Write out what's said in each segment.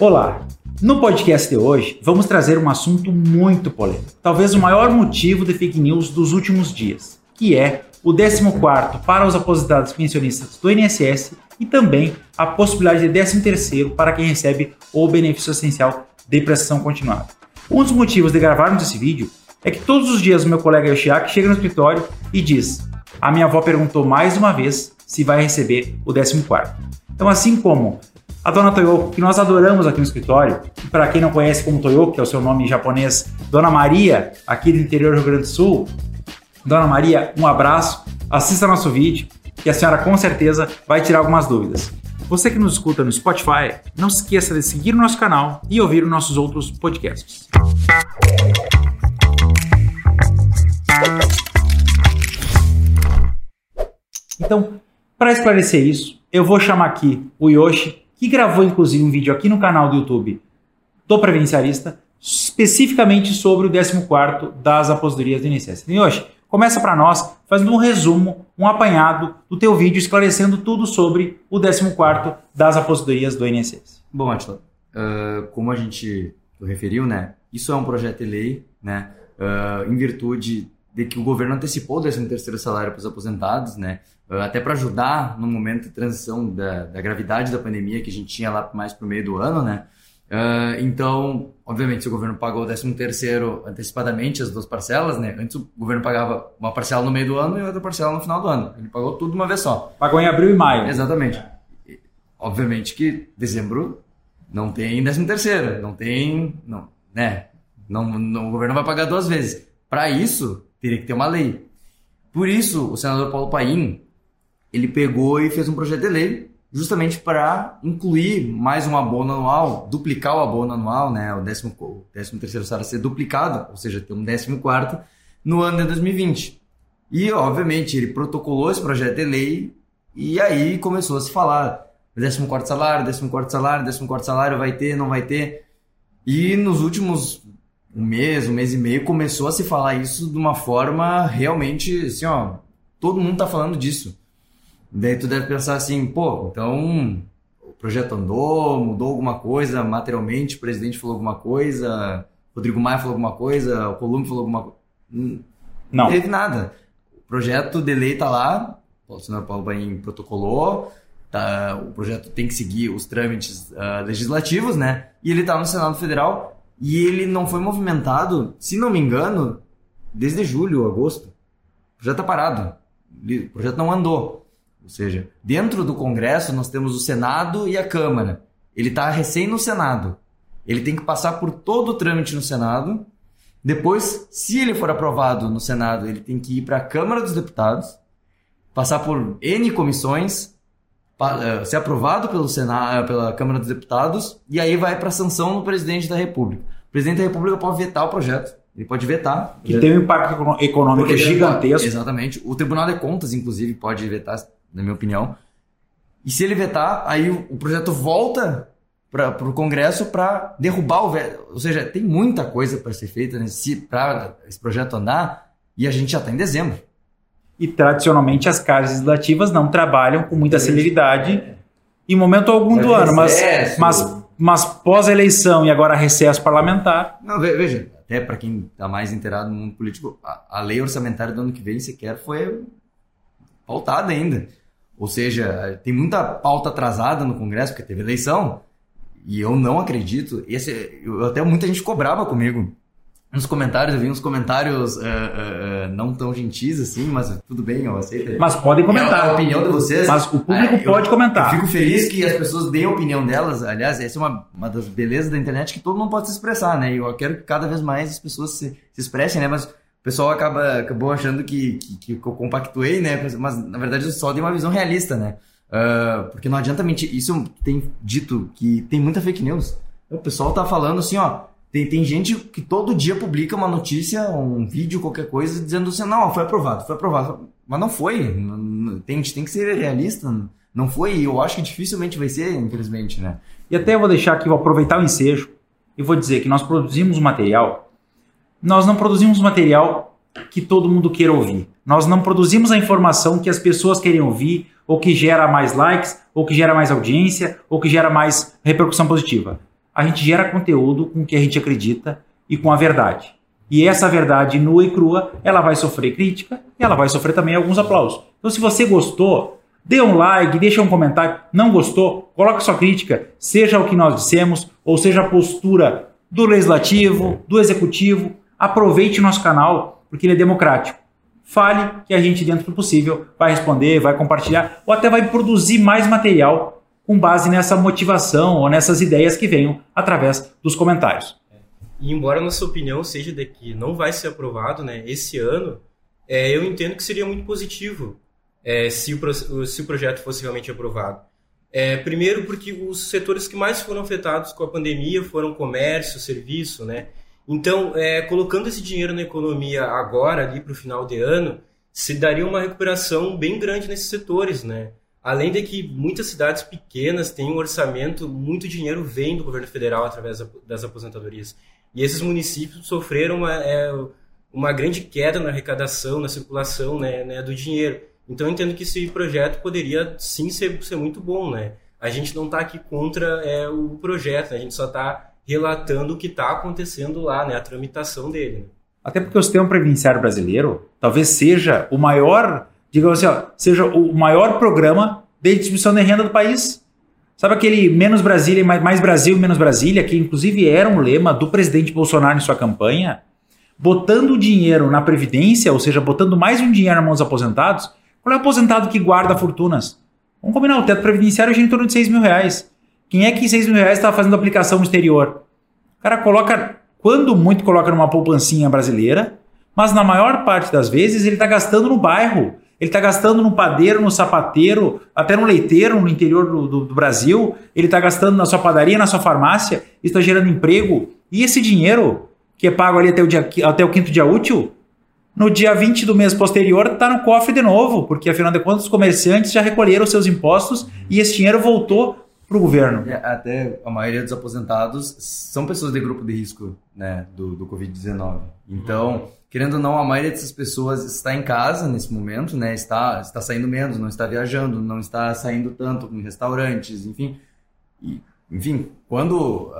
Olá! No podcast de hoje, vamos trazer um assunto muito polêmico, talvez o maior motivo de fake news dos últimos dias, que é o 14º para os aposentados pensionistas do INSS e também a possibilidade de 13º para quem recebe o benefício essencial de prestação continuada. Um dos motivos de gravarmos esse vídeo é que todos os dias o meu colega Yoshiaki chega no escritório e diz: "A minha avó perguntou mais uma vez se vai receber o 14º". Então, assim como a dona Toyoko, que nós adoramos aqui no escritório, para quem não conhece como Toyoko, que é o seu nome japonês, Dona Maria, aqui do interior do Rio Grande do Sul. Dona Maria, um abraço, assista nosso vídeo, que a senhora com certeza vai tirar algumas dúvidas. Você que nos escuta no Spotify, não se esqueça de seguir o nosso canal e ouvir os nossos outros podcasts. Então, para esclarecer isso, eu vou chamar aqui o Yoshi, que gravou inclusive um vídeo aqui no canal do YouTube do Previdenciarista, especificamente sobre o 14º das aposentadorias do INSS. Então, Yoshi, começa para nós fazendo um resumo, um apanhado do teu vídeo esclarecendo tudo sobre o 14º das aposentadorias do INSS. Bom, Atila, uh, como a gente referiu, né, isso é um projeto de lei, né, uh, em virtude de que o governo antecipou o 13º salário para os aposentados, né, uh, até para ajudar no momento de transição da, da, gravidade da pandemia que a gente tinha lá mais para o meio do ano, né, Uh, então, obviamente, se o governo pagou o 13 terceiro antecipadamente, as duas parcelas, né? Antes o governo pagava uma parcela no meio do ano e outra parcela no final do ano. Ele pagou tudo uma vez só. Pagou em abril e maio. Exatamente. E, obviamente que dezembro não tem 13 terceiro, não tem, não, né? Não, não, o governo vai pagar duas vezes. Para isso, teria que ter uma lei. Por isso, o senador Paulo Paim, ele pegou e fez um projeto de lei justamente para incluir mais um abono anual, duplicar o abono anual, né, o 13 décimo terceiro salário ser duplicado, ou seja, ter um 14 quarto no ano de 2020. E, obviamente, ele protocolou esse projeto de lei e aí começou a se falar 14 quarto salário, 14 quarto salário, 14 quarto salário vai ter, não vai ter. E nos últimos um mês, um mês e meio, começou a se falar isso de uma forma realmente, assim, ó, todo mundo tá falando disso. Daí tu deve pensar assim, pô, então o projeto andou, mudou alguma coisa materialmente, o presidente falou alguma coisa, Rodrigo Maia falou alguma coisa, o Columbo falou alguma coisa. Não. Não teve nada. O projeto de lei tá lá, o senador Paulo Bain protocolou, tá, o projeto tem que seguir os trâmites uh, legislativos, né? E ele tá no Senado Federal e ele não foi movimentado, se não me engano, desde julho, agosto. O projeto tá parado. O projeto não andou. Ou seja, dentro do Congresso nós temos o Senado e a Câmara. Ele está recém no Senado. Ele tem que passar por todo o trâmite no Senado. Depois, se ele for aprovado no Senado, ele tem que ir para a Câmara dos Deputados, passar por N comissões, ser aprovado pelo Senado, pela Câmara dos Deputados, e aí vai para a sanção do presidente da República. O presidente da República pode vetar o projeto. Ele pode vetar. Que tem um impacto econômico gigantesco. Exatamente. O Tribunal de Contas, inclusive, pode vetar na minha opinião. E se ele vetar, aí o, projeto volta para o Congresso para derrubar o veto. Ou seja, tem muita coisa para ser feita para esse projeto andar e a gente já está em dezembro. E tradicionalmente as casas legislativas não trabalham com muita celeridade em momento algum do ano, mas, mas, mas pós-eleição e agora recesso parlamentar. Não, veja, até para quem está mais inteirado no mundo político, a, a lei orçamentária do ano que vem sequer foi pautada ainda. Ou seja, tem muita pauta atrasada no Congresso, porque teve eleição, e eu não acredito. Esse, eu, até muita gente cobrava comigo. Nos comentários, eu vi uns comentários uh, uh, não tão gentis assim, mas tudo bem, eu aceito. Mas podem comentar. É a opinião de vocês. Mas o público é, pode eu, comentar. Eu fico feliz que as pessoas deem a opinião delas. Aliás, essa é uma, uma das belezas da internet que todo mundo pode se expressar, né? E eu quero que cada vez mais as pessoas se, se expressem, né? Mas o pessoal acaba, acabou achando que, que, que eu compactuei, né? Mas na verdade eu só dei uma visão realista, né? Uh, porque não adianta mentir. Isso tem dito que tem muita fake news. O pessoal tá falando assim, ó. Tem, tem gente que todo dia publica uma notícia, um vídeo, qualquer coisa, dizendo assim, não, foi aprovado, foi aprovado. Mas não foi. Tem, tem que ser realista. Não foi, e eu acho que dificilmente vai ser, infelizmente, né? E até eu vou deixar aqui, vou aproveitar o ensejo e vou dizer que nós produzimos material nós não produzimos material que todo mundo queira ouvir. Nós não produzimos a informação que as pessoas querem ouvir, ou que gera mais likes, ou que gera mais audiência, ou que gera mais repercussão positiva. A gente gera conteúdo com o que a gente acredita e com a verdade. E essa verdade nua e crua, ela vai sofrer crítica e ela vai sofrer também alguns aplausos. Então, se você gostou, dê um like, deixa um comentário. Não gostou, coloque sua crítica, seja o que nós dissemos, ou seja a postura do legislativo, do executivo. Aproveite nosso canal, porque ele é democrático. Fale que a gente, dentro do possível, vai responder, vai compartilhar ou até vai produzir mais material com base nessa motivação ou nessas ideias que venham através dos comentários. E embora nossa opinião seja de que não vai ser aprovado né, esse ano, é, eu entendo que seria muito positivo é, se, o, se o projeto fosse realmente aprovado. É, primeiro porque os setores que mais foram afetados com a pandemia foram comércio, serviço, né? Então, é, colocando esse dinheiro na economia agora, ali para o final de ano, se daria uma recuperação bem grande nesses setores, né? Além de que muitas cidades pequenas têm um orçamento, muito dinheiro vem do governo federal através das aposentadorias. E esses municípios sofreram uma, é, uma grande queda na arrecadação, na circulação né, né, do dinheiro. Então eu entendo que esse projeto poderia sim ser, ser muito bom. Né? A gente não está aqui contra é, o projeto, né? a gente só está relatando o que está acontecendo lá, né? a tramitação dele. Né? Até porque o sistema previdenciário brasileiro talvez seja o maior, digamos assim, ó, seja o maior programa de distribuição de renda do país. Sabe aquele menos Brasília, mais, Brasil, menos Brasília, que inclusive era um lema do presidente Bolsonaro em sua campanha? Botando dinheiro na Previdência, ou seja, botando mais um dinheiro na mão dos aposentados, qual é o aposentado que guarda fortunas? Vamos combinar, o teto previdenciário gira em torno de 6 mil reais. Quem é que 6 mil reais está fazendo aplicação no exterior? O cara coloca, quando muito, coloca numa poupancinha brasileira, mas na maior parte das vezes ele está gastando no bairro. Ele está gastando no padeiro, no sapateiro, até no leiteiro no interior do, do, do Brasil. Ele está gastando na sua padaria, na sua farmácia. está gerando emprego. E esse dinheiro, que é pago ali até o, dia, até o quinto dia útil, no dia 20 do mês posterior está no cofre de novo, porque afinal de contas os comerciantes já recolheram seus impostos e esse dinheiro voltou para o governo. É, até a maioria dos aposentados são pessoas de grupo de risco né, do, do Covid-19. Então, querendo ou não, a maioria dessas pessoas está em casa nesse momento, né? Está, está saindo menos, não está viajando, não está saindo tanto em restaurantes, enfim. E, enfim, quando uh,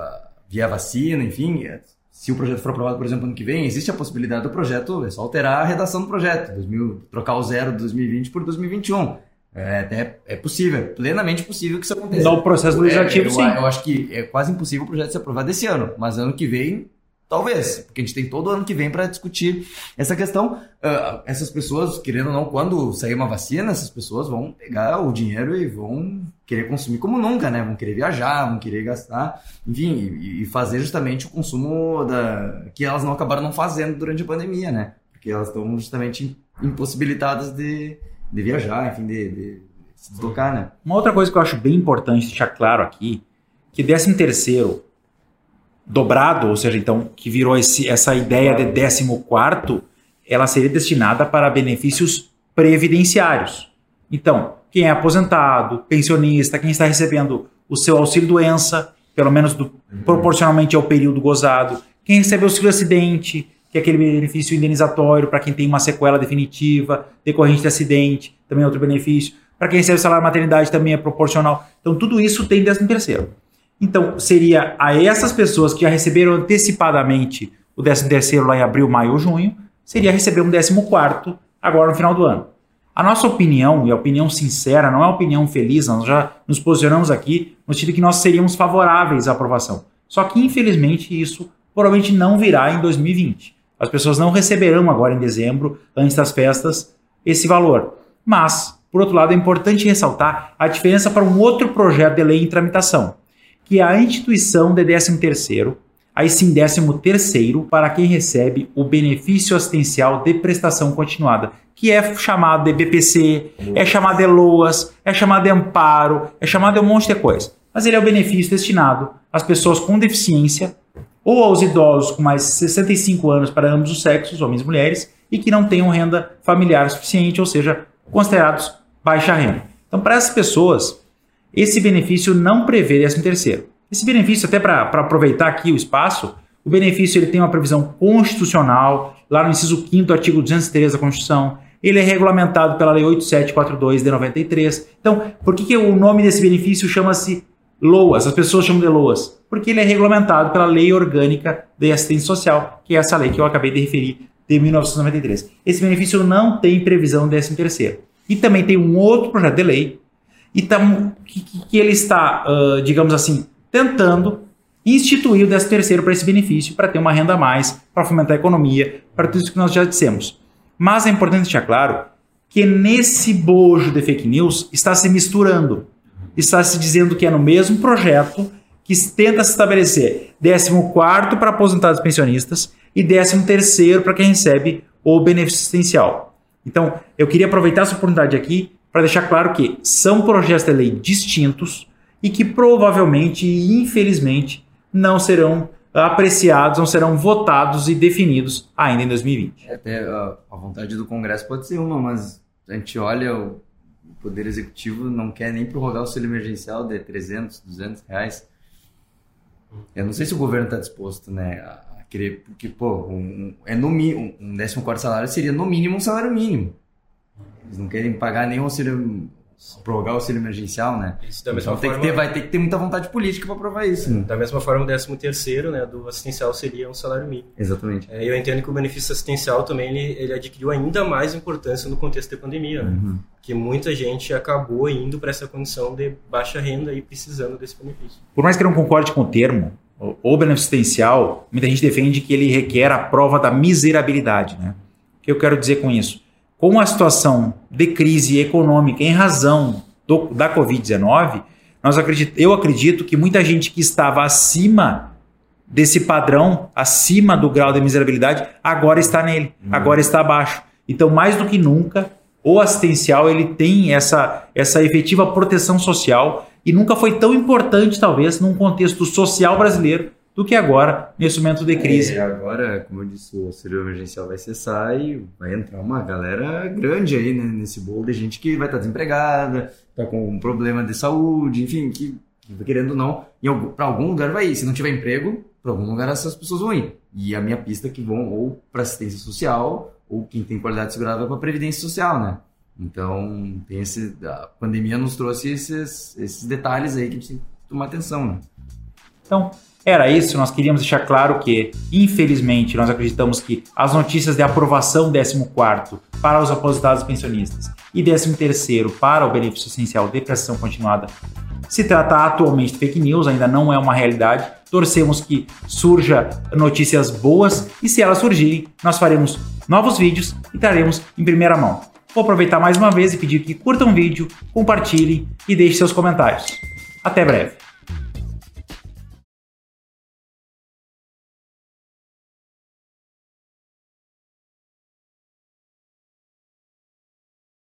vier a vacina, enfim, é, se o projeto for aprovado, por exemplo, ano que vem, existe a possibilidade do projeto, é só alterar a redação do projeto, 2000, trocar o zero de 2020 por 2021. É, até é possível, é plenamente possível que isso aconteça. No processo legislativo, é, eu, sim. Eu acho que é quase impossível o projeto ser aprovado esse ano, mas ano que vem, talvez, porque a gente tem todo ano que vem para discutir essa questão. Uh, essas pessoas, querendo ou não, quando sair uma vacina, essas pessoas vão pegar o dinheiro e vão querer consumir como nunca, né? Vão querer viajar, vão querer gastar, enfim, e, e fazer justamente o consumo da que elas não acabaram não fazendo durante a pandemia, né? Porque elas estão justamente impossibilitadas de de viajar, enfim, de, de, se deslocar, né? Uma outra coisa que eu acho bem importante deixar claro aqui, que 13 terceiro dobrado, ou seja, então, que virou esse, essa ideia de 14 quarto, ela seria destinada para benefícios previdenciários. Então, quem é aposentado, pensionista, quem está recebendo o seu auxílio doença, pelo menos do, proporcionalmente ao período gozado, quem recebe auxílio acidente, que é aquele benefício indenizatório para quem tem uma sequela definitiva, decorrente de acidente, também é outro benefício. Para quem recebe salário maternidade também é proporcional. Então, tudo isso tem 13 terceiro. Então, seria a essas pessoas que já receberam antecipadamente o 13 terceiro lá em abril, maio ou junho, seria receber um 14 quarto agora no final do ano. A nossa opinião, e a opinião sincera, não é opinião feliz, nós já nos posicionamos aqui no sentido que nós seríamos favoráveis à aprovação. Só que, infelizmente, isso provavelmente não virá em 2020. As pessoas não receberão agora em dezembro, antes das festas, esse valor. Mas, por outro lado, é importante ressaltar a diferença para um outro projeto de lei em tramitação, que é a instituição de 13º, aí sim 13º, para quem recebe o benefício assistencial de prestação continuada, que é chamado de BPC, é chamado de LOAS, é chamado de amparo, é chamado de um monte de coisa. Mas ele é o benefício destinado às pessoas com deficiência ou aos idosos com mais de 65 anos para ambos os sexos, homens e mulheres, e que não tenham renda familiar suficiente, ou seja, considerados baixa renda. Então, para essas pessoas, esse benefício não prevê 13 terceiro. Esse benefício, até para aproveitar aqui o espaço, o benefício ele tem uma previsão constitucional, lá no inciso 5 artigo 203 da Constituição, ele é regulamentado pela Lei 8742 de 93. Então, por que, que o nome desse benefício chama-se LOAS, as pessoas chamam de LOAS, porque ele é regulamentado pela Lei Orgânica de Assistência Social, que é essa lei que eu acabei de referir de 1993. Esse benefício não tem previsão de 13 terceiro. E também tem um outro projeto de lei e tam, que, que, ele está, uh, digamos assim, tentando instituir o 13 terceiro para esse benefício, para ter uma renda a mais, para fomentar a economia, para tudo isso que nós já dissemos. Mas é importante deixar claro que nesse bojo de fake news está se misturando, está se dizendo que é no mesmo projeto que tenta se estabelecer 14 para aposentados pensionistas e 13 para quem recebe o benefício assistencial. Então, eu queria aproveitar essa oportunidade aqui para deixar claro que são projetos de lei distintos e que provavelmente e infelizmente não serão apreciados, não serão votados e definidos ainda em 2020. É, até a, vontade do Congresso pode ser uma, mas a gente olha o Poder Executivo não quer nem prorrogar o auxílio emergencial de 300, 200 reais. Eu não sei se o governo está disposto né, a querer, porque, pô, um, é no, um 14 salário seria no mínimo um salário mínimo. Eles não querem pagar nem o auxílio prorrogar o auxílio emergencial, né? Isso, da mesma então, forma, tem que ter, vai ter que ter muita vontade política para provar isso. Né? Da mesma forma, o 13 terceiro, né, do assistencial seria um salário mínimo. Exatamente. É, eu entendo que o benefício assistencial também ele, ele adquiriu ainda mais importância no contexto da pandemia, né? Uhum. Que muita gente acabou indo para essa condição de baixa renda e precisando desse benefício. Por mais que eu não concorde com o termo, o benefício assistencial, muita gente defende que ele requer a prova da miserabilidade, né? O que eu quero dizer com isso? Com a situação de crise econômica em razão do, da Covid-19, nós acredit, eu acredito que muita gente que estava acima desse padrão, acima do grau de miserabilidade, agora está nele, uhum. agora está abaixo. Então, mais do que nunca, o assistencial ele tem essa, essa efetiva proteção social e nunca foi tão importante, talvez, num contexto social brasileiro, do que agora, nesse momento de crise. É, agora, como eu disse, o auxílio emergencial vai cessar e vai entrar uma galera grande aí né, nesse bolo de gente que vai estar desempregada, está com um problema de saúde, enfim, que querendo ou não, para algum lugar vai ir. Se não tiver emprego, para algum lugar essas pessoas vão ir. E a minha pista é que vão ou para assistência social, ou quem tem qualidade segurada vai para previdência social, né? Então, tem esse, a pandemia nos trouxe esses, esses detalhes aí que a gente tem que tomar atenção, né? Então, era isso, nós queríamos deixar claro que, infelizmente, nós acreditamos que as notícias de aprovação 14 para os aposentados pensionistas e 13 para o benefício essencial de prestação continuada se trata atualmente de fake news, ainda não é uma realidade. Torcemos que surja notícias boas e se elas surgirem, nós faremos novos vídeos e traremos em primeira mão. Vou aproveitar mais uma vez e pedir que curtam o vídeo, compartilhem e deixem seus comentários. Até breve!